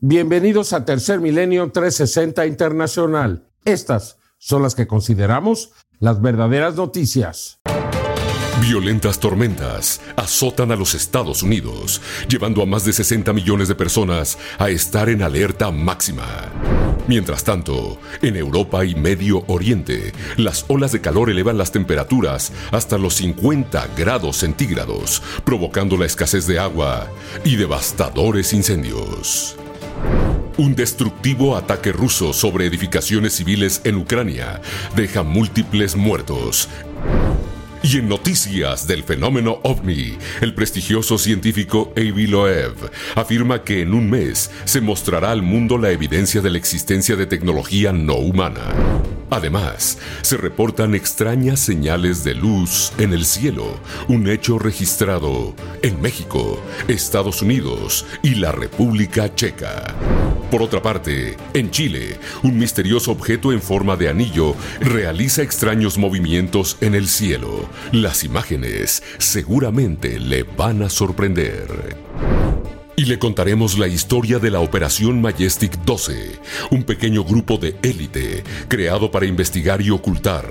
Bienvenidos a Tercer Milenio 360 Internacional. Estas son las que consideramos las verdaderas noticias. Violentas tormentas azotan a los Estados Unidos, llevando a más de 60 millones de personas a estar en alerta máxima. Mientras tanto, en Europa y Medio Oriente, las olas de calor elevan las temperaturas hasta los 50 grados centígrados, provocando la escasez de agua y devastadores incendios. Un destructivo ataque ruso sobre edificaciones civiles en Ucrania deja múltiples muertos y en noticias del fenómeno ovni, el prestigioso científico Avi Loeb afirma que en un mes se mostrará al mundo la evidencia de la existencia de tecnología no humana. Además, se reportan extrañas señales de luz en el cielo, un hecho registrado en México, Estados Unidos y la República Checa. Por otra parte, en Chile, un misterioso objeto en forma de anillo realiza extraños movimientos en el cielo. Las imágenes seguramente le van a sorprender. Y le contaremos la historia de la Operación Majestic 12, un pequeño grupo de élite creado para investigar y ocultar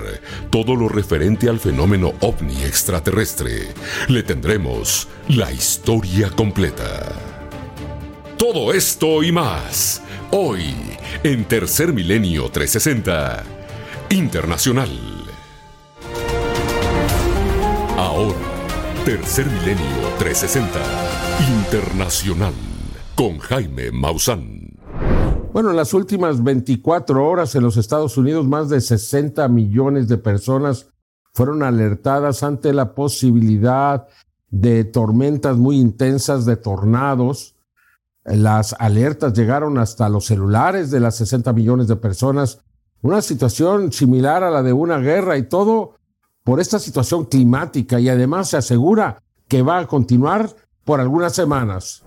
todo lo referente al fenómeno ovni extraterrestre. Le tendremos la historia completa. Todo esto y más, hoy, en Tercer Milenio 360, Internacional. Ahora, Tercer Milenio 360, Internacional, con Jaime Maussan. Bueno, en las últimas 24 horas en los Estados Unidos, más de 60 millones de personas fueron alertadas ante la posibilidad de tormentas muy intensas, de tornados, las alertas llegaron hasta los celulares de las 60 millones de personas. Una situación similar a la de una guerra y todo por esta situación climática y además se asegura que va a continuar por algunas semanas.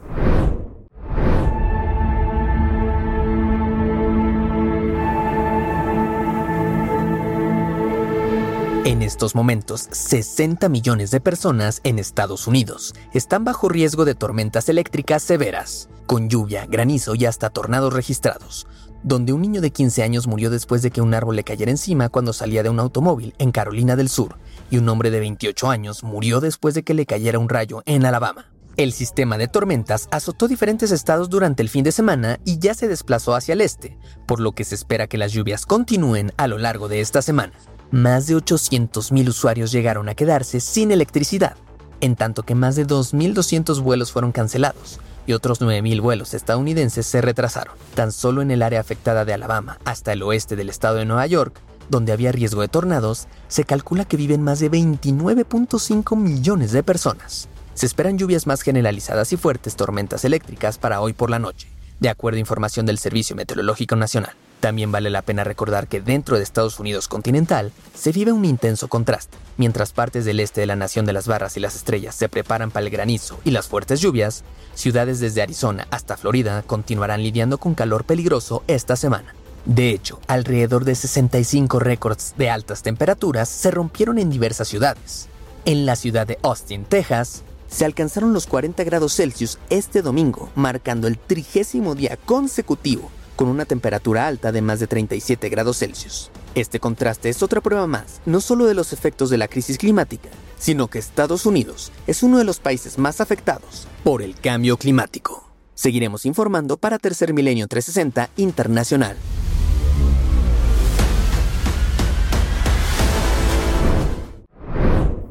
En estos momentos, 60 millones de personas en Estados Unidos están bajo riesgo de tormentas eléctricas severas con lluvia, granizo y hasta tornados registrados, donde un niño de 15 años murió después de que un árbol le cayera encima cuando salía de un automóvil en Carolina del Sur, y un hombre de 28 años murió después de que le cayera un rayo en Alabama. El sistema de tormentas azotó diferentes estados durante el fin de semana y ya se desplazó hacia el este, por lo que se espera que las lluvias continúen a lo largo de esta semana. Más de 800.000 usuarios llegaron a quedarse sin electricidad, en tanto que más de 2.200 vuelos fueron cancelados, y otros 9.000 vuelos estadounidenses se retrasaron. Tan solo en el área afectada de Alabama hasta el oeste del estado de Nueva York, donde había riesgo de tornados, se calcula que viven más de 29.5 millones de personas. Se esperan lluvias más generalizadas y fuertes tormentas eléctricas para hoy por la noche, de acuerdo a información del Servicio Meteorológico Nacional. También vale la pena recordar que dentro de Estados Unidos continental se vive un intenso contraste. Mientras partes del este de la nación de las barras y las estrellas se preparan para el granizo y las fuertes lluvias, ciudades desde Arizona hasta Florida continuarán lidiando con calor peligroso esta semana. De hecho, alrededor de 65 récords de altas temperaturas se rompieron en diversas ciudades. En la ciudad de Austin, Texas, se alcanzaron los 40 grados Celsius este domingo, marcando el trigésimo día consecutivo con una temperatura alta de más de 37 grados Celsius. Este contraste es otra prueba más, no solo de los efectos de la crisis climática, sino que Estados Unidos es uno de los países más afectados por el cambio climático. Seguiremos informando para Tercer Milenio 360 Internacional.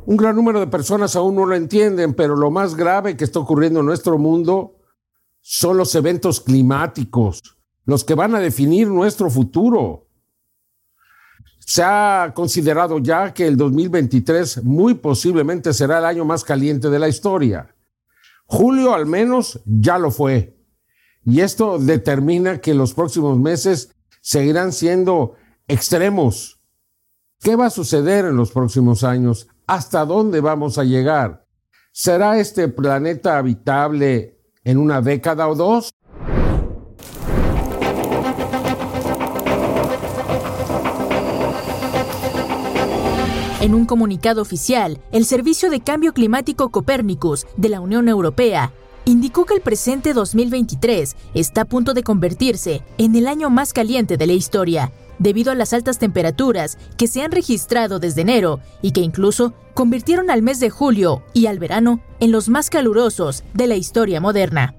Un gran número de personas aún no lo entienden, pero lo más grave que está ocurriendo en nuestro mundo son los eventos climáticos los que van a definir nuestro futuro. Se ha considerado ya que el 2023 muy posiblemente será el año más caliente de la historia. Julio al menos ya lo fue. Y esto determina que los próximos meses seguirán siendo extremos. ¿Qué va a suceder en los próximos años? ¿Hasta dónde vamos a llegar? ¿Será este planeta habitable en una década o dos? En un comunicado oficial, el Servicio de Cambio Climático Copérnicus de la Unión Europea indicó que el presente 2023 está a punto de convertirse en el año más caliente de la historia, debido a las altas temperaturas que se han registrado desde enero y que incluso convirtieron al mes de julio y al verano en los más calurosos de la historia moderna.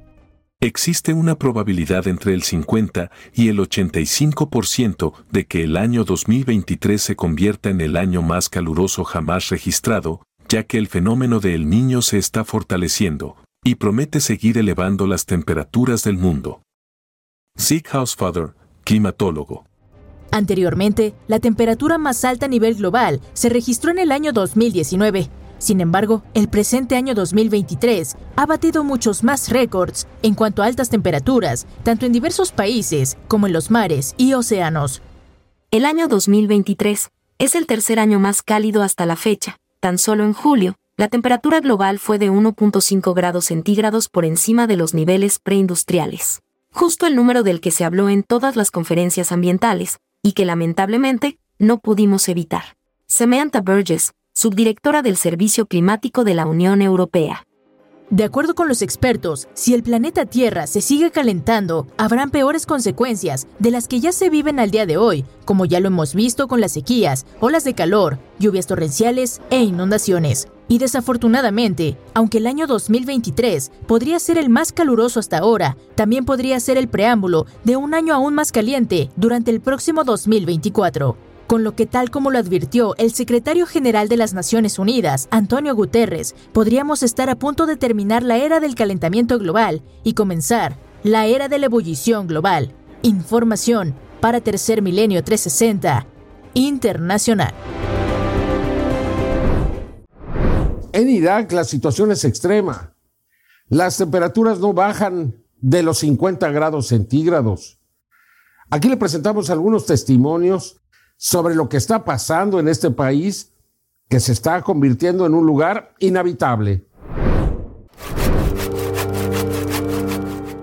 Existe una probabilidad entre el 50 y el 85% de que el año 2023 se convierta en el año más caluroso jamás registrado, ya que el fenómeno de El Niño se está fortaleciendo y promete seguir elevando las temperaturas del mundo. Sig Housefather, climatólogo. Anteriormente, la temperatura más alta a nivel global se registró en el año 2019 sin embargo, el presente año 2023 ha batido muchos más récords en cuanto a altas temperaturas, tanto en diversos países como en los mares y océanos. El año 2023 es el tercer año más cálido hasta la fecha. Tan solo en julio, la temperatura global fue de 1.5 grados centígrados por encima de los niveles preindustriales. Justo el número del que se habló en todas las conferencias ambientales, y que lamentablemente no pudimos evitar. Samantha Burgess, subdirectora del Servicio Climático de la Unión Europea. De acuerdo con los expertos, si el planeta Tierra se sigue calentando, habrán peores consecuencias de las que ya se viven al día de hoy, como ya lo hemos visto con las sequías, olas de calor, lluvias torrenciales e inundaciones. Y desafortunadamente, aunque el año 2023 podría ser el más caluroso hasta ahora, también podría ser el preámbulo de un año aún más caliente durante el próximo 2024 con lo que tal como lo advirtió el secretario general de las Naciones Unidas, Antonio Guterres, podríamos estar a punto de terminar la era del calentamiento global y comenzar la era de la ebullición global. Información para Tercer Milenio 360 Internacional. En Irak la situación es extrema. Las temperaturas no bajan de los 50 grados centígrados. Aquí le presentamos algunos testimonios sobre lo que está pasando en este país que se está convirtiendo en un lugar inhabitable.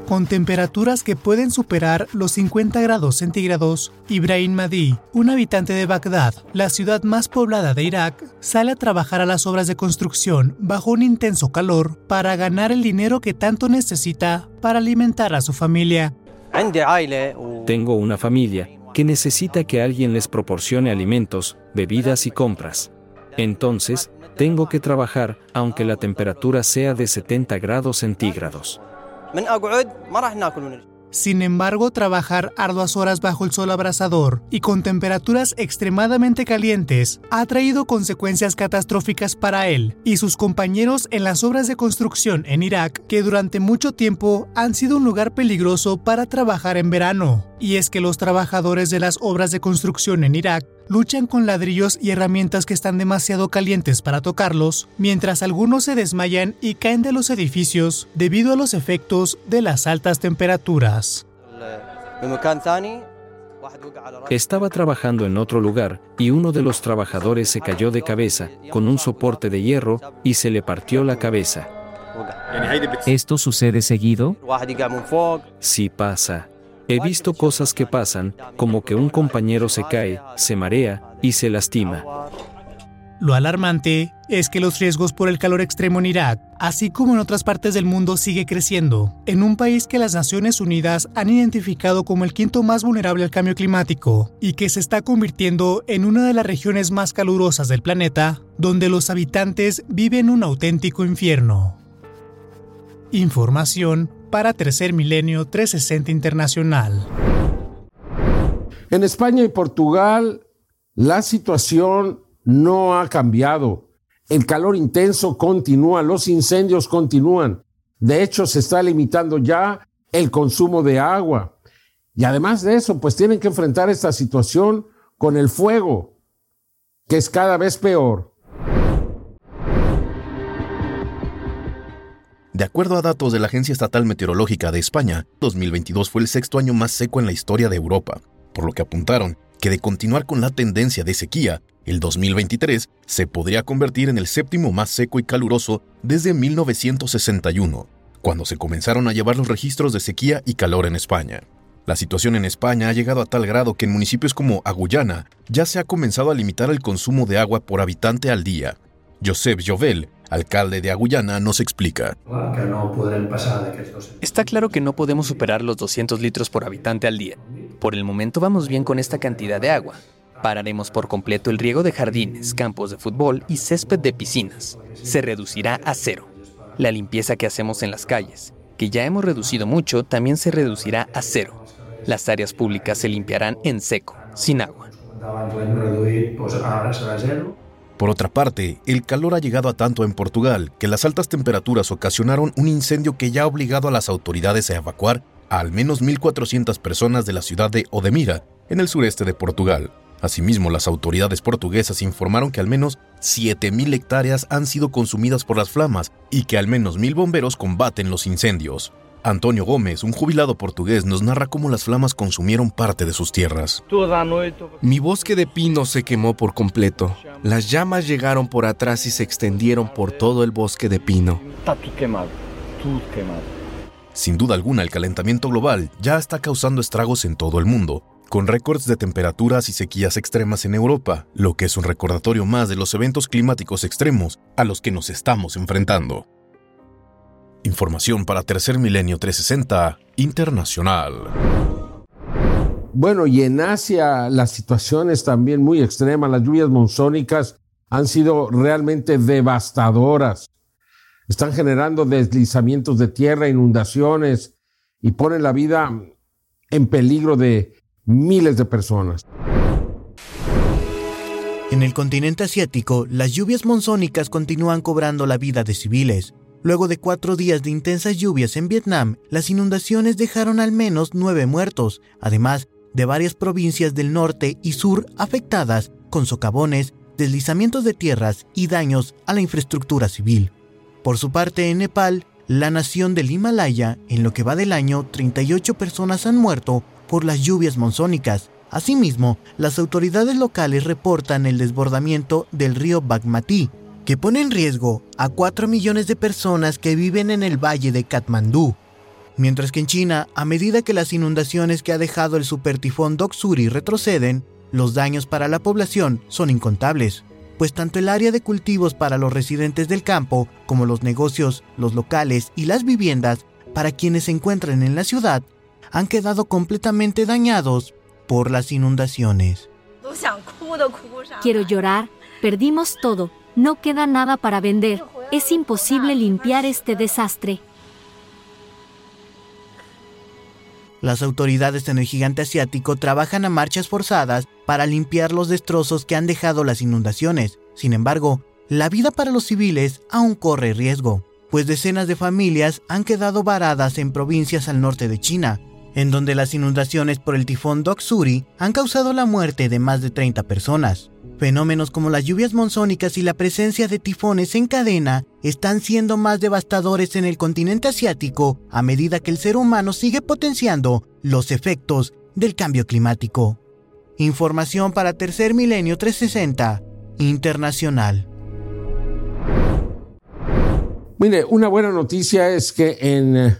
Con temperaturas que pueden superar los 50 grados centígrados, Ibrahim Mahdi, un habitante de Bagdad, la ciudad más poblada de Irak, sale a trabajar a las obras de construcción bajo un intenso calor para ganar el dinero que tanto necesita para alimentar a su familia. Tengo una familia que necesita que alguien les proporcione alimentos, bebidas y compras. Entonces, tengo que trabajar aunque la temperatura sea de 70 grados centígrados. Sin embargo, trabajar arduas horas bajo el sol abrasador y con temperaturas extremadamente calientes ha traído consecuencias catastróficas para él y sus compañeros en las obras de construcción en Irak, que durante mucho tiempo han sido un lugar peligroso para trabajar en verano. Y es que los trabajadores de las obras de construcción en Irak luchan con ladrillos y herramientas que están demasiado calientes para tocarlos, mientras algunos se desmayan y caen de los edificios debido a los efectos de las altas temperaturas. Estaba trabajando en otro lugar y uno de los trabajadores se cayó de cabeza con un soporte de hierro y se le partió la cabeza. ¿Esto sucede seguido? Sí pasa. He visto cosas que pasan, como que un compañero se cae, se marea y se lastima. Lo alarmante es que los riesgos por el calor extremo en Irak, así como en otras partes del mundo, sigue creciendo, en un país que las Naciones Unidas han identificado como el quinto más vulnerable al cambio climático y que se está convirtiendo en una de las regiones más calurosas del planeta, donde los habitantes viven un auténtico infierno. Información para Tercer Milenio 360 Internacional. En España y Portugal la situación no ha cambiado. El calor intenso continúa, los incendios continúan. De hecho, se está limitando ya el consumo de agua. Y además de eso, pues tienen que enfrentar esta situación con el fuego, que es cada vez peor. De acuerdo a datos de la Agencia Estatal Meteorológica de España, 2022 fue el sexto año más seco en la historia de Europa, por lo que apuntaron que de continuar con la tendencia de sequía, el 2023 se podría convertir en el séptimo más seco y caluroso desde 1961, cuando se comenzaron a llevar los registros de sequía y calor en España. La situación en España ha llegado a tal grado que en municipios como Agullana ya se ha comenzado a limitar el consumo de agua por habitante al día, Joseph Jovel, alcalde de Agullana, nos explica. Está claro que no podemos superar los 200 litros por habitante al día. Por el momento vamos bien con esta cantidad de agua. Pararemos por completo el riego de jardines, campos de fútbol y césped de piscinas. Se reducirá a cero. La limpieza que hacemos en las calles, que ya hemos reducido mucho, también se reducirá a cero. Las áreas públicas se limpiarán en seco, sin agua. Por otra parte, el calor ha llegado a tanto en Portugal que las altas temperaturas ocasionaron un incendio que ya ha obligado a las autoridades a evacuar a al menos 1.400 personas de la ciudad de Odemira, en el sureste de Portugal. Asimismo, las autoridades portuguesas informaron que al menos 7.000 hectáreas han sido consumidas por las flamas y que al menos 1.000 bomberos combaten los incendios. Antonio Gómez, un jubilado portugués, nos narra cómo las flamas consumieron parte de sus tierras. Mi bosque de pino se quemó por completo. Las llamas llegaron por atrás y se extendieron por todo el bosque de pino. Sin duda alguna, el calentamiento global ya está causando estragos en todo el mundo, con récords de temperaturas y sequías extremas en Europa, lo que es un recordatorio más de los eventos climáticos extremos a los que nos estamos enfrentando. Información para Tercer Milenio 360 Internacional. Bueno, y en Asia la situación es también muy extrema. Las lluvias monzónicas han sido realmente devastadoras. Están generando deslizamientos de tierra, inundaciones y ponen la vida en peligro de miles de personas. En el continente asiático, las lluvias monzónicas continúan cobrando la vida de civiles. Luego de cuatro días de intensas lluvias en Vietnam, las inundaciones dejaron al menos nueve muertos, además de varias provincias del norte y sur afectadas con socavones, deslizamientos de tierras y daños a la infraestructura civil. Por su parte, en Nepal, la nación del Himalaya, en lo que va del año, 38 personas han muerto por las lluvias monzónicas. Asimismo, las autoridades locales reportan el desbordamiento del río Bagmati, que pone en riesgo a 4 millones de personas que viven en el valle de Katmandú. Mientras que en China, a medida que las inundaciones que ha dejado el supertifón Doksuri retroceden, los daños para la población son incontables, pues tanto el área de cultivos para los residentes del campo como los negocios, los locales y las viviendas para quienes se encuentran en la ciudad han quedado completamente dañados por las inundaciones. Quiero llorar, perdimos todo, no queda nada para vender, es imposible limpiar este desastre. Las autoridades en el gigante asiático trabajan a marchas forzadas para limpiar los destrozos que han dejado las inundaciones. Sin embargo, la vida para los civiles aún corre riesgo, pues decenas de familias han quedado varadas en provincias al norte de China, en donde las inundaciones por el tifón Doksuri han causado la muerte de más de 30 personas. Fenómenos como las lluvias monzónicas y la presencia de tifones en cadena están siendo más devastadores en el continente asiático a medida que el ser humano sigue potenciando los efectos del cambio climático. Información para Tercer Milenio 360 Internacional. Mire, una buena noticia es que en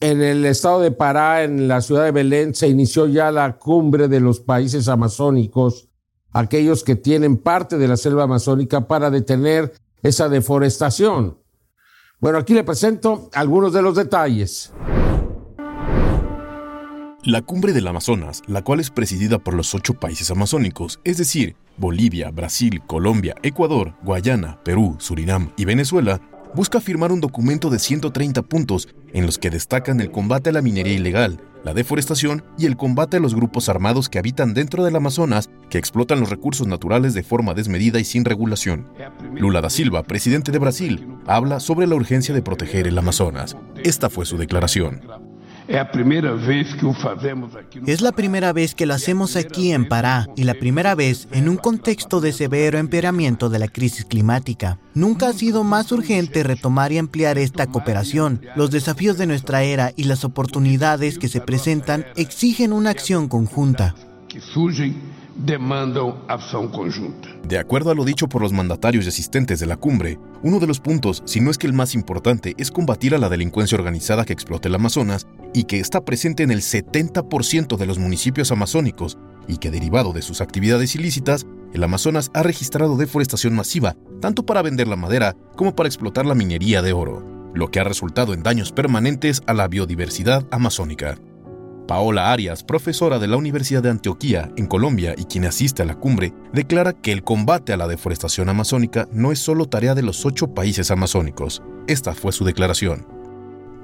en el estado de Pará, en la ciudad de Belén, se inició ya la cumbre de los países amazónicos, aquellos que tienen parte de la selva amazónica para detener esa deforestación. Bueno, aquí le presento algunos de los detalles. La cumbre del Amazonas, la cual es presidida por los ocho países amazónicos, es decir, Bolivia, Brasil, Colombia, Ecuador, Guayana, Perú, Surinam y Venezuela, busca firmar un documento de 130 puntos en los que destacan el combate a la minería ilegal, la deforestación y el combate a los grupos armados que habitan dentro del Amazonas que explotan los recursos naturales de forma desmedida y sin regulación. Lula da Silva, presidente de Brasil, habla sobre la urgencia de proteger el Amazonas. Esta fue su declaración. Es la primera vez que lo hacemos aquí en Pará y la primera vez en un contexto de severo empeoramiento de la crisis climática. Nunca ha sido más urgente retomar y ampliar esta cooperación. Los desafíos de nuestra era y las oportunidades que se presentan exigen una acción conjunta demandan acción conjunta. De acuerdo a lo dicho por los mandatarios y asistentes de la cumbre, uno de los puntos, si no es que el más importante, es combatir a la delincuencia organizada que explota el Amazonas y que está presente en el 70% de los municipios amazónicos y que derivado de sus actividades ilícitas el Amazonas ha registrado deforestación masiva, tanto para vender la madera como para explotar la minería de oro, lo que ha resultado en daños permanentes a la biodiversidad amazónica. Paola Arias, profesora de la Universidad de Antioquía, en Colombia, y quien asiste a la cumbre, declara que el combate a la deforestación amazónica no es solo tarea de los ocho países amazónicos. Esta fue su declaración.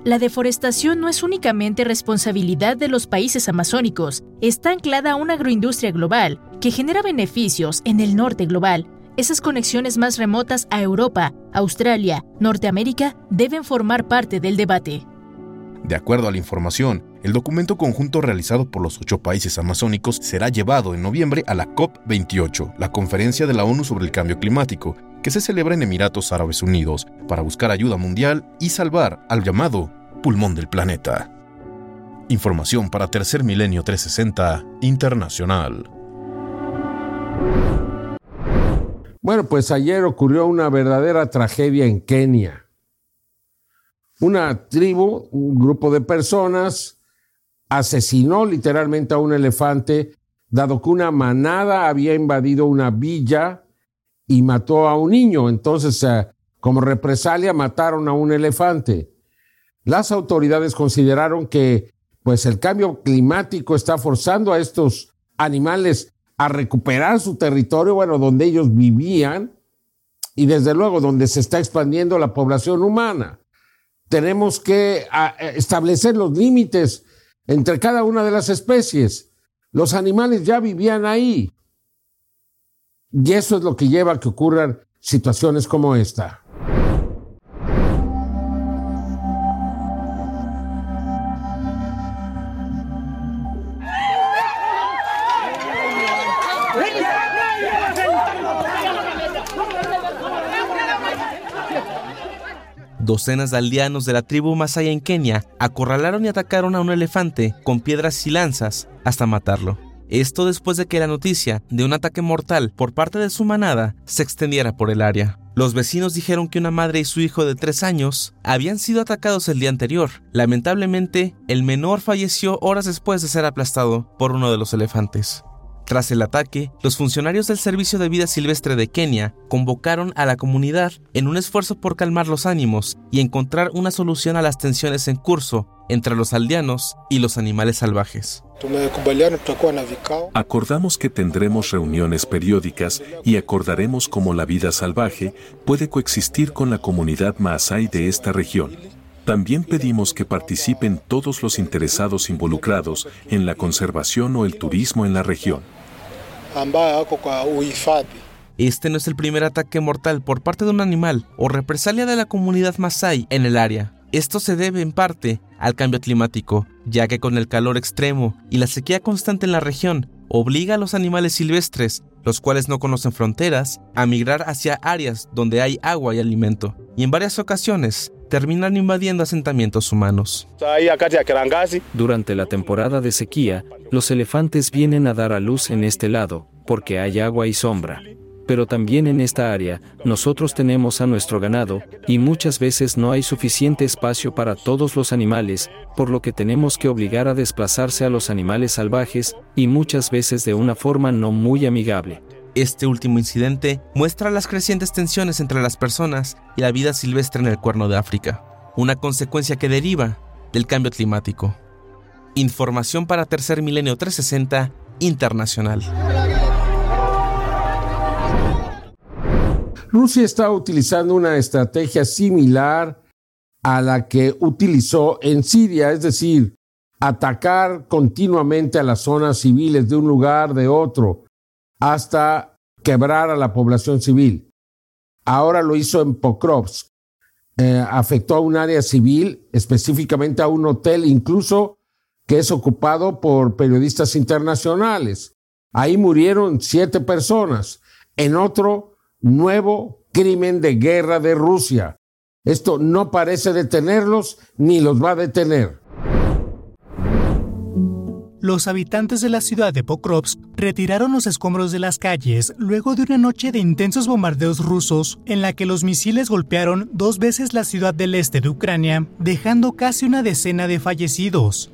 La deforestación no es únicamente responsabilidad de los países amazónicos, está anclada a una agroindustria global que genera beneficios en el norte global. Esas conexiones más remotas a Europa, Australia, Norteamérica deben formar parte del debate. De acuerdo a la información, el documento conjunto realizado por los ocho países amazónicos será llevado en noviembre a la COP28, la conferencia de la ONU sobre el cambio climático, que se celebra en Emiratos Árabes Unidos, para buscar ayuda mundial y salvar al llamado pulmón del planeta. Información para Tercer Milenio 360 Internacional. Bueno, pues ayer ocurrió una verdadera tragedia en Kenia. Una tribu, un grupo de personas, asesinó literalmente a un elefante, dado que una manada había invadido una villa y mató a un niño. Entonces, eh, como represalia, mataron a un elefante. Las autoridades consideraron que pues el cambio climático está forzando a estos animales a recuperar su territorio, bueno, donde ellos vivían y desde luego donde se está expandiendo la población humana. Tenemos que eh, establecer los límites entre cada una de las especies. Los animales ya vivían ahí. Y eso es lo que lleva a que ocurran situaciones como esta. Docenas de aldeanos de la tribu Masai en Kenia acorralaron y atacaron a un elefante con piedras y lanzas hasta matarlo. Esto después de que la noticia de un ataque mortal por parte de su manada se extendiera por el área. Los vecinos dijeron que una madre y su hijo de tres años habían sido atacados el día anterior. Lamentablemente, el menor falleció horas después de ser aplastado por uno de los elefantes. Tras el ataque, los funcionarios del Servicio de Vida Silvestre de Kenia convocaron a la comunidad en un esfuerzo por calmar los ánimos y encontrar una solución a las tensiones en curso entre los aldeanos y los animales salvajes. Acordamos que tendremos reuniones periódicas y acordaremos cómo la vida salvaje puede coexistir con la comunidad Maasai de esta región. También pedimos que participen todos los interesados involucrados en la conservación o el turismo en la región. Este no es el primer ataque mortal por parte de un animal o represalia de la comunidad Masai en el área. Esto se debe en parte al cambio climático, ya que con el calor extremo y la sequía constante en la región, obliga a los animales silvestres, los cuales no conocen fronteras, a migrar hacia áreas donde hay agua y alimento, y en varias ocasiones terminan invadiendo asentamientos humanos. Durante la temporada de sequía, los elefantes vienen a dar a luz en este lado, porque hay agua y sombra. Pero también en esta área, nosotros tenemos a nuestro ganado, y muchas veces no hay suficiente espacio para todos los animales, por lo que tenemos que obligar a desplazarse a los animales salvajes, y muchas veces de una forma no muy amigable. Este último incidente muestra las crecientes tensiones entre las personas y la vida silvestre en el cuerno de África, una consecuencia que deriva del cambio climático. Información para Tercer Milenio 360 Internacional. Rusia está utilizando una estrategia similar a la que utilizó en Siria, es decir, atacar continuamente a las zonas civiles de un lugar, de otro, hasta quebrar a la población civil. Ahora lo hizo en Pokrovsk. Eh, afectó a un área civil, específicamente a un hotel, incluso que es ocupado por periodistas internacionales. Ahí murieron siete personas. En otro nuevo crimen de guerra de Rusia. Esto no parece detenerlos ni los va a detener. Los habitantes de la ciudad de Pokrovsk retiraron los escombros de las calles luego de una noche de intensos bombardeos rusos en la que los misiles golpearon dos veces la ciudad del este de Ucrania, dejando casi una decena de fallecidos.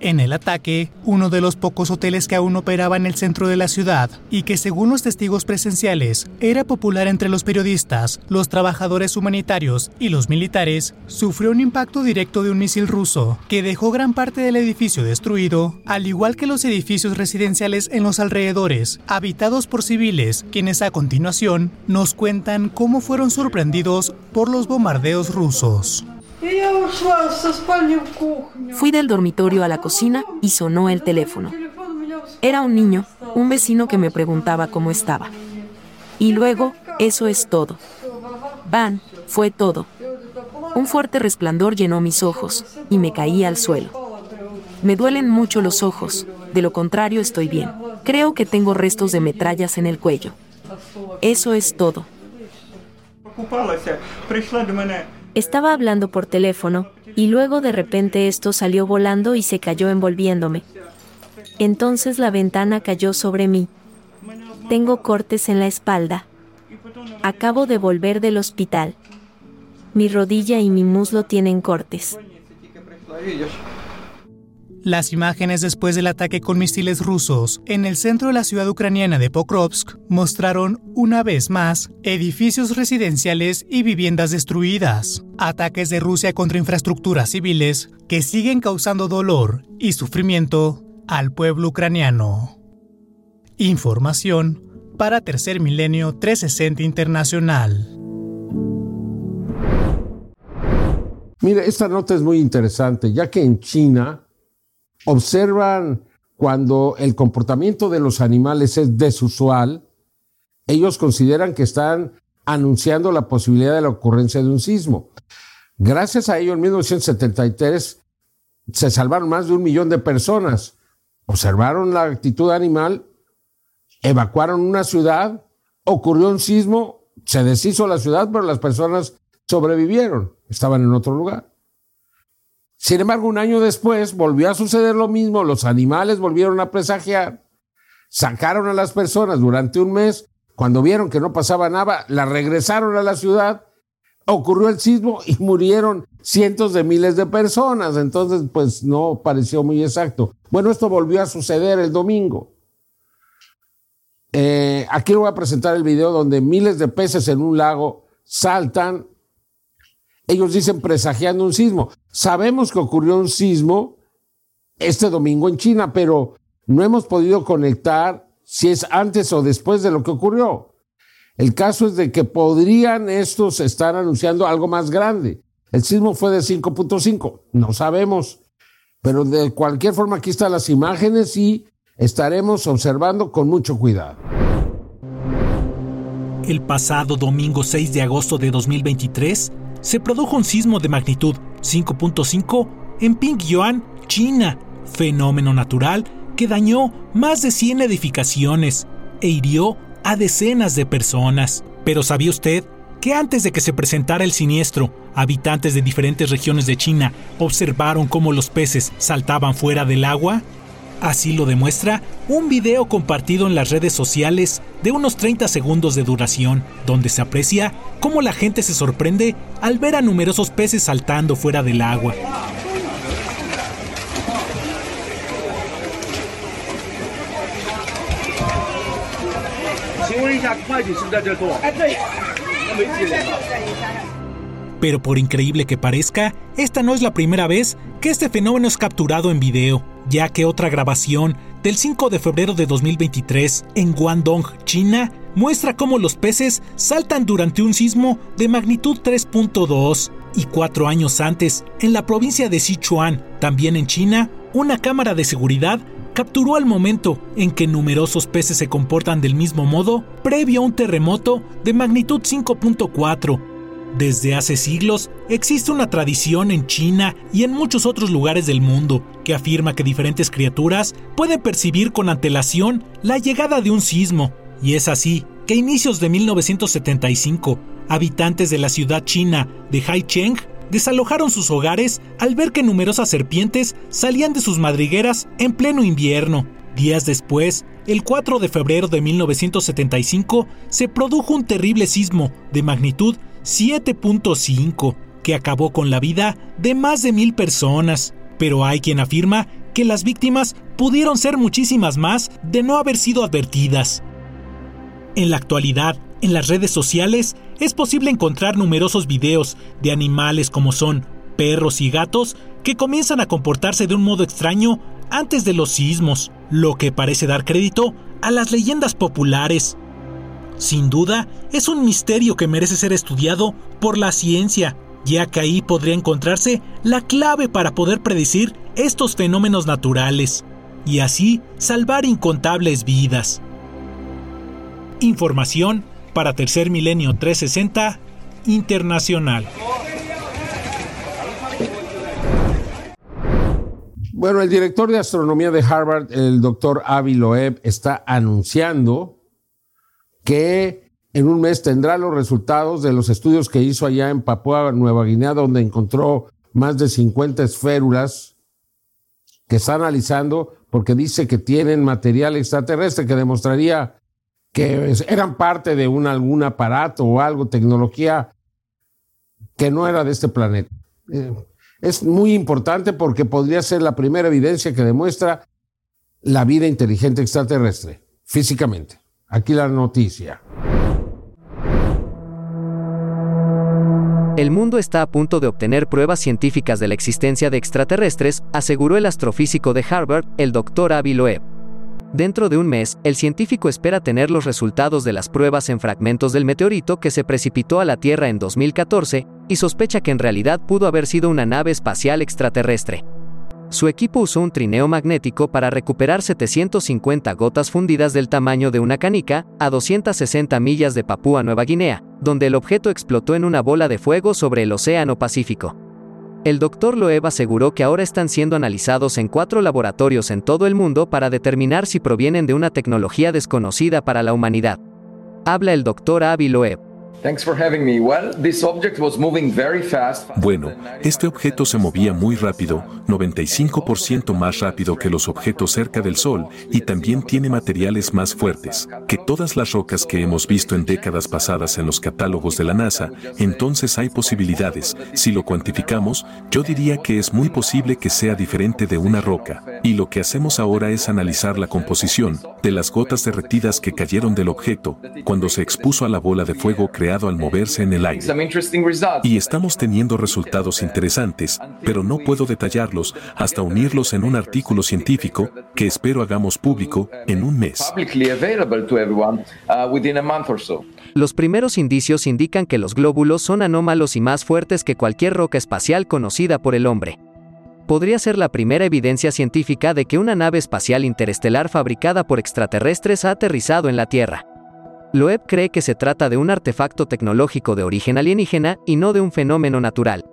En el ataque, uno de los pocos hoteles que aún operaba en el centro de la ciudad y que según los testigos presenciales era popular entre los periodistas, los trabajadores humanitarios y los militares, sufrió un impacto directo de un misil ruso que dejó gran parte del edificio destruido, al igual que los edificios residenciales en los alrededores, habitados por civiles, quienes a continuación nos cuentan cómo fueron sorprendidos por los bombardeos rusos. Fui del dormitorio a la cocina y sonó el teléfono. Era un niño, un vecino que me preguntaba cómo estaba. Y luego, eso es todo. Van, fue todo. Un fuerte resplandor llenó mis ojos, y me caí al suelo. Me duelen mucho los ojos, de lo contrario estoy bien. Creo que tengo restos de metrallas en el cuello. Eso es todo. Estaba hablando por teléfono, y luego de repente esto salió volando y se cayó envolviéndome. Entonces la ventana cayó sobre mí. Tengo cortes en la espalda. Acabo de volver del hospital. Mi rodilla y mi muslo tienen cortes. Las imágenes después del ataque con misiles rusos en el centro de la ciudad ucraniana de Pokrovsk mostraron una vez más edificios residenciales y viviendas destruidas, ataques de Rusia contra infraestructuras civiles que siguen causando dolor y sufrimiento al pueblo ucraniano. Información para Tercer Milenio 360 Internacional. Mire, esta nota es muy interesante, ya que en China observan cuando el comportamiento de los animales es desusual, ellos consideran que están anunciando la posibilidad de la ocurrencia de un sismo. Gracias a ello, en 1973 se salvaron más de un millón de personas. Observaron la actitud animal, evacuaron una ciudad, ocurrió un sismo, se deshizo la ciudad, pero las personas sobrevivieron, estaban en otro lugar. Sin embargo, un año después volvió a suceder lo mismo, los animales volvieron a presagiar, sacaron a las personas durante un mes, cuando vieron que no pasaba nada, las regresaron a la ciudad, ocurrió el sismo y murieron cientos de miles de personas, entonces pues no pareció muy exacto. Bueno, esto volvió a suceder el domingo. Eh, aquí voy a presentar el video donde miles de peces en un lago saltan ellos dicen presagiando un sismo. Sabemos que ocurrió un sismo este domingo en China, pero no hemos podido conectar si es antes o después de lo que ocurrió. El caso es de que podrían estos estar anunciando algo más grande. El sismo fue de 5.5, no sabemos, pero de cualquier forma aquí están las imágenes y estaremos observando con mucho cuidado. El pasado domingo 6 de agosto de 2023, se produjo un sismo de magnitud 5.5 en Pingyuan, China, fenómeno natural que dañó más de 100 edificaciones e hirió a decenas de personas. Pero ¿sabía usted que antes de que se presentara el siniestro, habitantes de diferentes regiones de China observaron cómo los peces saltaban fuera del agua? Así lo demuestra un video compartido en las redes sociales de unos 30 segundos de duración, donde se aprecia cómo la gente se sorprende al ver a numerosos peces saltando fuera del agua. Pero por increíble que parezca, esta no es la primera vez que este fenómeno es capturado en video ya que otra grabación del 5 de febrero de 2023 en Guangdong, China, muestra cómo los peces saltan durante un sismo de magnitud 3.2 y cuatro años antes, en la provincia de Sichuan, también en China, una cámara de seguridad capturó el momento en que numerosos peces se comportan del mismo modo previo a un terremoto de magnitud 5.4 desde hace siglos existe una tradición en China y en muchos otros lugares del mundo que afirma que diferentes criaturas pueden percibir con antelación la llegada de un sismo, y es así que a inicios de 1975, habitantes de la ciudad china de Haicheng desalojaron sus hogares al ver que numerosas serpientes salían de sus madrigueras en pleno invierno. Días después, el 4 de febrero de 1975, se produjo un terrible sismo de magnitud 7.5 que acabó con la vida de más de mil personas, pero hay quien afirma que las víctimas pudieron ser muchísimas más de no haber sido advertidas. En la actualidad, en las redes sociales es posible encontrar numerosos videos de animales como son perros y gatos que comienzan a comportarse de un modo extraño antes de los sismos, lo que parece dar crédito a las leyendas populares. Sin duda, es un misterio que merece ser estudiado por la ciencia, ya que ahí podría encontrarse la clave para poder predecir estos fenómenos naturales y así salvar incontables vidas. Información para Tercer Milenio 360 Internacional. Bueno, el director de astronomía de Harvard, el doctor Avi Loeb, está anunciando que en un mes tendrá los resultados de los estudios que hizo allá en Papúa Nueva Guinea, donde encontró más de 50 esférulas que está analizando porque dice que tienen material extraterrestre que demostraría que eran parte de un, algún aparato o algo, tecnología que no era de este planeta. Eh, es muy importante porque podría ser la primera evidencia que demuestra la vida inteligente extraterrestre, físicamente. Aquí la noticia. El mundo está a punto de obtener pruebas científicas de la existencia de extraterrestres, aseguró el astrofísico de Harvard, el Dr. Avi. Dentro de un mes, el científico espera tener los resultados de las pruebas en fragmentos del meteorito que se precipitó a la Tierra en 2014 y sospecha que en realidad pudo haber sido una nave espacial extraterrestre. Su equipo usó un trineo magnético para recuperar 750 gotas fundidas del tamaño de una canica a 260 millas de Papúa Nueva Guinea, donde el objeto explotó en una bola de fuego sobre el Océano Pacífico. El doctor Loeb aseguró que ahora están siendo analizados en cuatro laboratorios en todo el mundo para determinar si provienen de una tecnología desconocida para la humanidad. Habla el doctor Avi Loeb. Bueno, este objeto se movía muy rápido, 95% más rápido que los objetos cerca del Sol, y también tiene materiales más fuertes que todas las rocas que hemos visto en décadas pasadas en los catálogos de la NASA, entonces hay posibilidades. Si lo cuantificamos, yo diría que es muy posible que sea diferente de una roca, y lo que hacemos ahora es analizar la composición de las gotas derretidas que cayeron del objeto cuando se expuso a la bola de fuego creada al moverse en el aire. Y estamos teniendo resultados interesantes, pero no puedo detallarlos hasta unirlos en un artículo científico que espero hagamos público en un mes. Los primeros indicios indican que los glóbulos son anómalos y más fuertes que cualquier roca espacial conocida por el hombre. Podría ser la primera evidencia científica de que una nave espacial interestelar fabricada por extraterrestres ha aterrizado en la Tierra. Loeb cree que se trata de un artefacto tecnológico de origen alienígena y no de un fenómeno natural.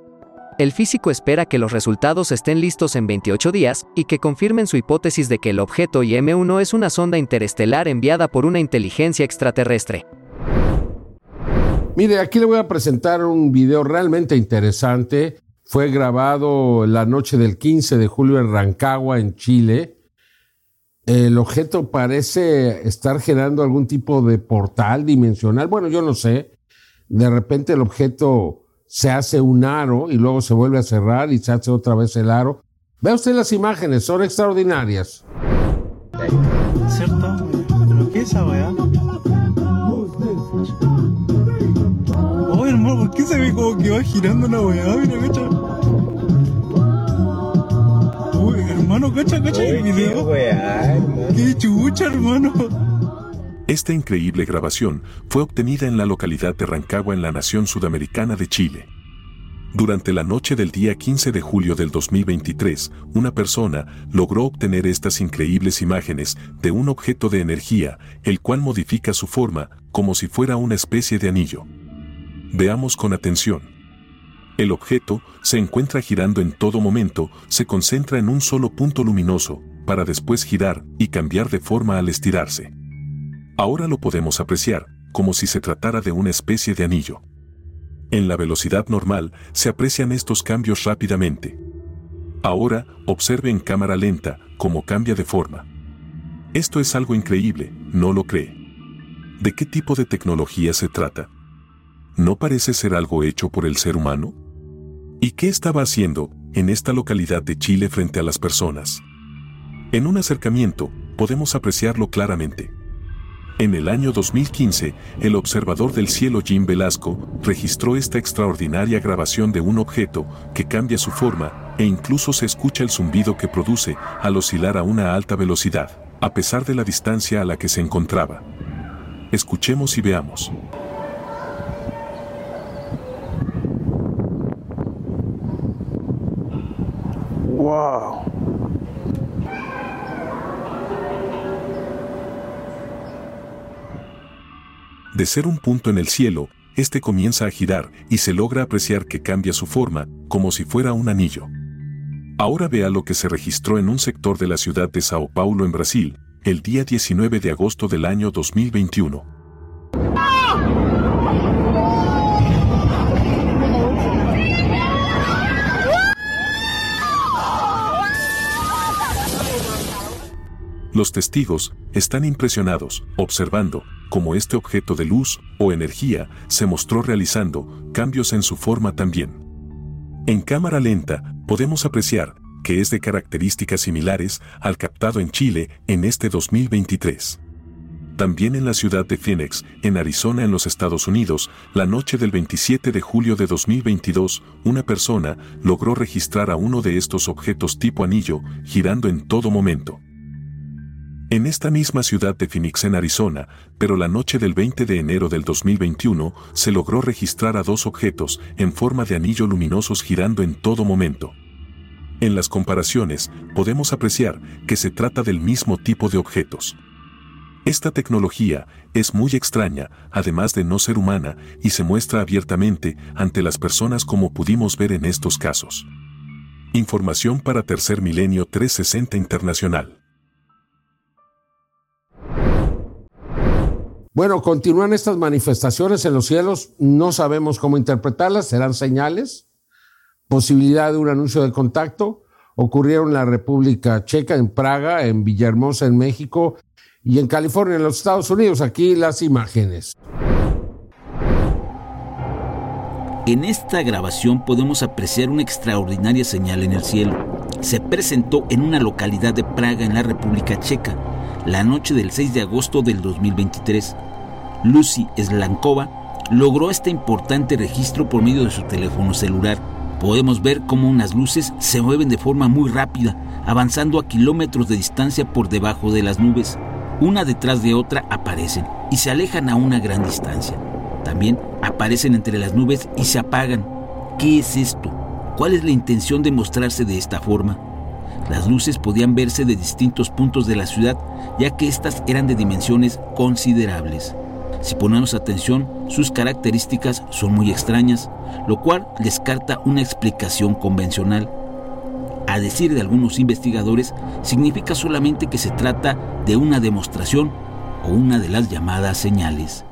El físico espera que los resultados estén listos en 28 días y que confirmen su hipótesis de que el objeto IM-1 es una sonda interestelar enviada por una inteligencia extraterrestre. Mire, aquí le voy a presentar un video realmente interesante. Fue grabado la noche del 15 de julio en Rancagua, en Chile el objeto parece estar generando algún tipo de portal dimensional. Bueno, yo no sé. De repente el objeto se hace un aro y luego se vuelve a cerrar y se hace otra vez el aro. Vea usted las imágenes, son extraordinarias. ¿Cierto? ¿Pero qué es esa weá? Oh, hermano, ¿por qué se ve como que va girando una weá? Mira. Cacha, cacha el video. Qué chucha, hermano. Esta increíble grabación fue obtenida en la localidad de Rancagua en la nación sudamericana de Chile. Durante la noche del día 15 de julio del 2023, una persona logró obtener estas increíbles imágenes de un objeto de energía, el cual modifica su forma como si fuera una especie de anillo. Veamos con atención. El objeto se encuentra girando en todo momento, se concentra en un solo punto luminoso, para después girar y cambiar de forma al estirarse. Ahora lo podemos apreciar, como si se tratara de una especie de anillo. En la velocidad normal se aprecian estos cambios rápidamente. Ahora observe en cámara lenta cómo cambia de forma. Esto es algo increíble, ¿no lo cree? ¿De qué tipo de tecnología se trata? ¿No parece ser algo hecho por el ser humano? ¿Y qué estaba haciendo en esta localidad de Chile frente a las personas? En un acercamiento, podemos apreciarlo claramente. En el año 2015, el observador del cielo Jim Velasco registró esta extraordinaria grabación de un objeto que cambia su forma e incluso se escucha el zumbido que produce al oscilar a una alta velocidad, a pesar de la distancia a la que se encontraba. Escuchemos y veamos. ¡Wow! De ser un punto en el cielo, este comienza a girar y se logra apreciar que cambia su forma, como si fuera un anillo. Ahora vea lo que se registró en un sector de la ciudad de Sao Paulo en Brasil, el día 19 de agosto del año 2021. Los testigos están impresionados, observando cómo este objeto de luz o energía se mostró realizando cambios en su forma también. En cámara lenta podemos apreciar que es de características similares al captado en Chile en este 2023. También en la ciudad de Phoenix, en Arizona, en los Estados Unidos, la noche del 27 de julio de 2022, una persona logró registrar a uno de estos objetos tipo anillo girando en todo momento. En esta misma ciudad de Phoenix, en Arizona, pero la noche del 20 de enero del 2021, se logró registrar a dos objetos en forma de anillo luminosos girando en todo momento. En las comparaciones, podemos apreciar que se trata del mismo tipo de objetos. Esta tecnología es muy extraña, además de no ser humana, y se muestra abiertamente ante las personas como pudimos ver en estos casos. Información para Tercer Milenio 360 Internacional. Bueno, continúan estas manifestaciones en los cielos, no sabemos cómo interpretarlas, serán señales, posibilidad de un anuncio de contacto. Ocurrieron en la República Checa, en Praga, en Villahermosa, en México y en California, en los Estados Unidos. Aquí las imágenes. En esta grabación podemos apreciar una extraordinaria señal en el cielo. Se presentó en una localidad de Praga, en la República Checa, la noche del 6 de agosto del 2023. Lucy Slankova logró este importante registro por medio de su teléfono celular. Podemos ver cómo unas luces se mueven de forma muy rápida, avanzando a kilómetros de distancia por debajo de las nubes. Una detrás de otra aparecen y se alejan a una gran distancia. También aparecen entre las nubes y se apagan. ¿Qué es esto? ¿Cuál es la intención de mostrarse de esta forma? Las luces podían verse de distintos puntos de la ciudad, ya que éstas eran de dimensiones considerables. Si ponemos atención, sus características son muy extrañas, lo cual descarta una explicación convencional. A decir de algunos investigadores, significa solamente que se trata de una demostración o una de las llamadas señales.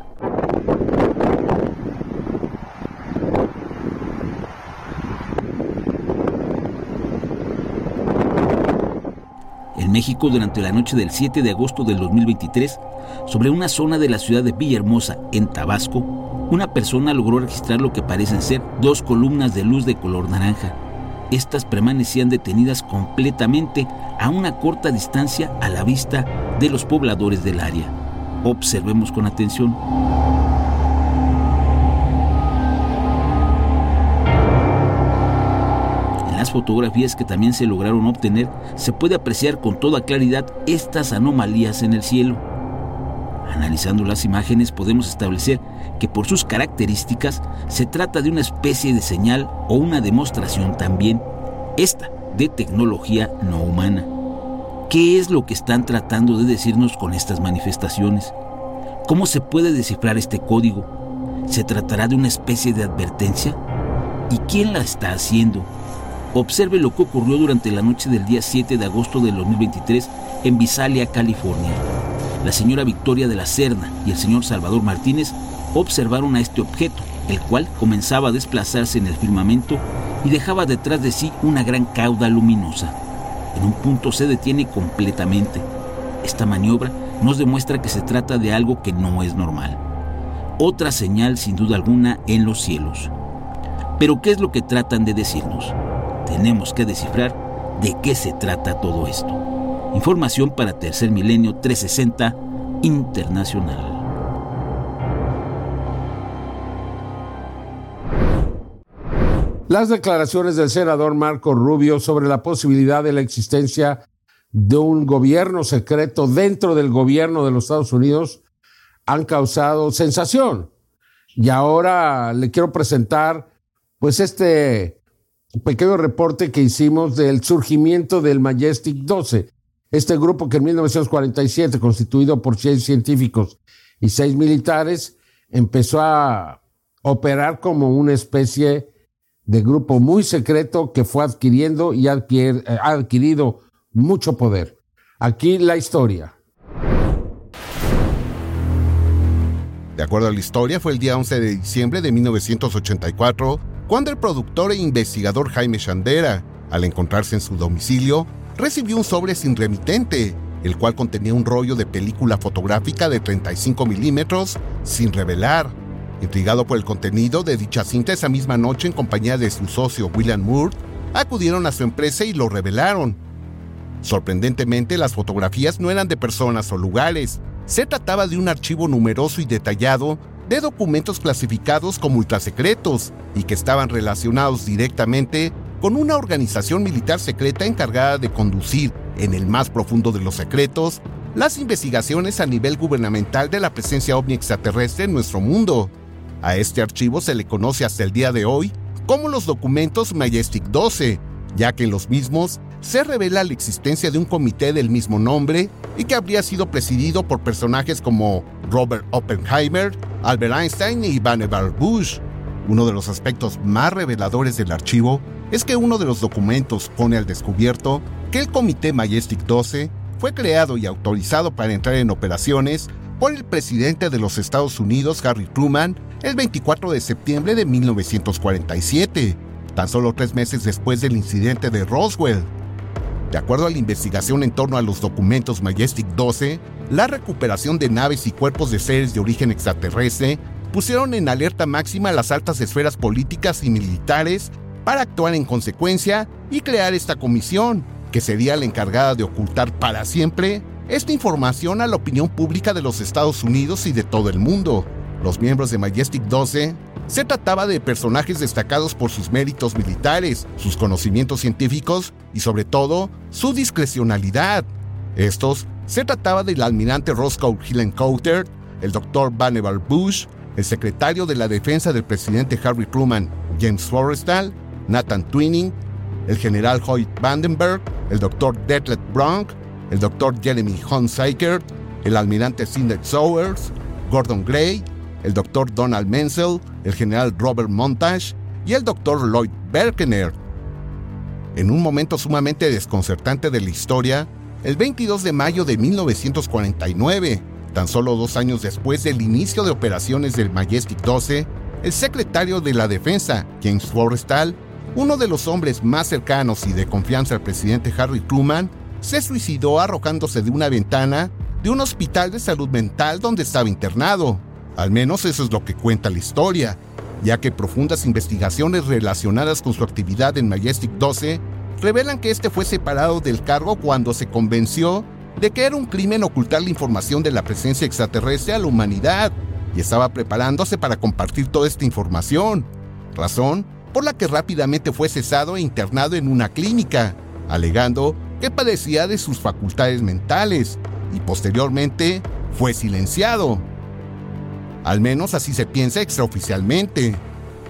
En México, durante la noche del 7 de agosto del 2023, sobre una zona de la ciudad de Villahermosa, en Tabasco, una persona logró registrar lo que parecen ser dos columnas de luz de color naranja. Estas permanecían detenidas completamente a una corta distancia a la vista de los pobladores del área. Observemos con atención. Las fotografías que también se lograron obtener, se puede apreciar con toda claridad estas anomalías en el cielo. Analizando las imágenes podemos establecer que por sus características se trata de una especie de señal o una demostración también, esta de tecnología no humana. ¿Qué es lo que están tratando de decirnos con estas manifestaciones? ¿Cómo se puede descifrar este código? ¿Se tratará de una especie de advertencia? ¿Y quién la está haciendo? Observe lo que ocurrió durante la noche del día 7 de agosto del 2023 en Visalia, California la señora Victoria de la Serna y el señor Salvador Martínez observaron a este objeto, el cual comenzaba a desplazarse en el firmamento y dejaba detrás de sí una gran cauda luminosa. En un punto se detiene completamente. Esta maniobra nos demuestra que se trata de algo que no es normal. Otra señal sin duda alguna en los cielos. Pero ¿qué es lo que tratan de decirnos? Tenemos que descifrar de qué se trata todo esto. Información para Tercer Milenio 360 Internacional. Las declaraciones del senador Marco Rubio sobre la posibilidad de la existencia de un gobierno secreto dentro del gobierno de los Estados Unidos han causado sensación. Y ahora le quiero presentar pues este pequeño reporte que hicimos del surgimiento del Majestic 12, este grupo que en 1947, constituido por seis científicos y seis militares, empezó a operar como una especie de grupo muy secreto que fue adquiriendo y ha adquirido mucho poder. Aquí la historia. De acuerdo a la historia, fue el día 11 de diciembre de 1984 cuando el productor e investigador Jaime Chandera, al encontrarse en su domicilio, recibió un sobre sin remitente, el cual contenía un rollo de película fotográfica de 35 milímetros sin revelar. Intrigado por el contenido de dicha cinta esa misma noche en compañía de su socio William Moore, acudieron a su empresa y lo revelaron. Sorprendentemente, las fotografías no eran de personas o lugares, se trataba de un archivo numeroso y detallado de documentos clasificados como ultrasecretos y que estaban relacionados directamente con una organización militar secreta encargada de conducir, en el más profundo de los secretos, las investigaciones a nivel gubernamental de la presencia ovni extraterrestre en nuestro mundo. A este archivo se le conoce hasta el día de hoy como los documentos Majestic 12, ya que en los mismos se revela la existencia de un comité del mismo nombre y que habría sido presidido por personajes como Robert Oppenheimer, Albert Einstein y Vannevar Bush. Uno de los aspectos más reveladores del archivo es que uno de los documentos pone al descubierto que el Comité Majestic 12 fue creado y autorizado para entrar en operaciones por el presidente de los Estados Unidos, Harry Truman, el 24 de septiembre de 1947, tan solo tres meses después del incidente de Roswell. De acuerdo a la investigación en torno a los documentos Majestic 12, la recuperación de naves y cuerpos de seres de origen extraterrestre pusieron en alerta máxima las altas esferas políticas y militares para actuar en consecuencia y crear esta comisión, que sería la encargada de ocultar para siempre esta información a la opinión pública de los Estados Unidos y de todo el mundo. Los miembros de Majestic 12 se trataba de personajes destacados por sus méritos militares, sus conocimientos científicos y sobre todo su discrecionalidad. Estos se trataba del almirante Roscoe Hillencoulter, el doctor Vannevar Bush, el secretario de la defensa del presidente Harry Truman, James Forrestal, Nathan Twining, el general Hoyt Vandenberg, el doctor Detlef Bronk, el doctor Jeremy Hunsaker, el almirante Sidney Sowers, Gordon Gray, el doctor Donald Menzel, el general Robert Montage y el doctor Lloyd Berkener. En un momento sumamente desconcertante de la historia, el 22 de mayo de 1949, tan solo dos años después del inicio de operaciones del Majestic 12, el secretario de la Defensa, James Forrestal, uno de los hombres más cercanos y de confianza al presidente Harry Truman, se suicidó arrojándose de una ventana de un hospital de salud mental donde estaba internado. Al menos eso es lo que cuenta la historia, ya que profundas investigaciones relacionadas con su actividad en Majestic 12 revelan que este fue separado del cargo cuando se convenció de que era un crimen ocultar la información de la presencia extraterrestre a la humanidad y estaba preparándose para compartir toda esta información, razón por la que rápidamente fue cesado e internado en una clínica, alegando que padecía de sus facultades mentales y posteriormente fue silenciado. Al menos así se piensa extraoficialmente.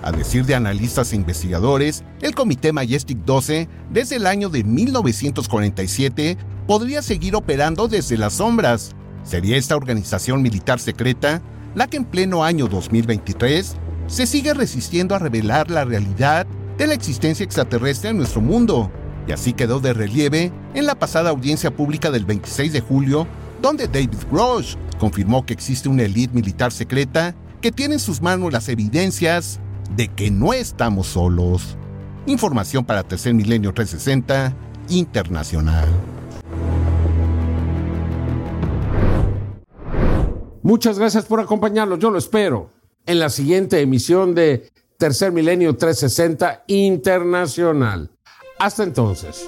A decir de analistas e investigadores, el Comité Majestic 12, desde el año de 1947, podría seguir operando desde las sombras. Sería esta organización militar secreta la que en pleno año 2023 se sigue resistiendo a revelar la realidad de la existencia extraterrestre en nuestro mundo. Y así quedó de relieve en la pasada audiencia pública del 26 de julio, donde David Grosh, confirmó que existe una élite militar secreta que tiene en sus manos las evidencias de que no estamos solos. Información para Tercer Milenio 360 Internacional. Muchas gracias por acompañarnos. Yo lo espero en la siguiente emisión de Tercer Milenio 360 Internacional. Hasta entonces.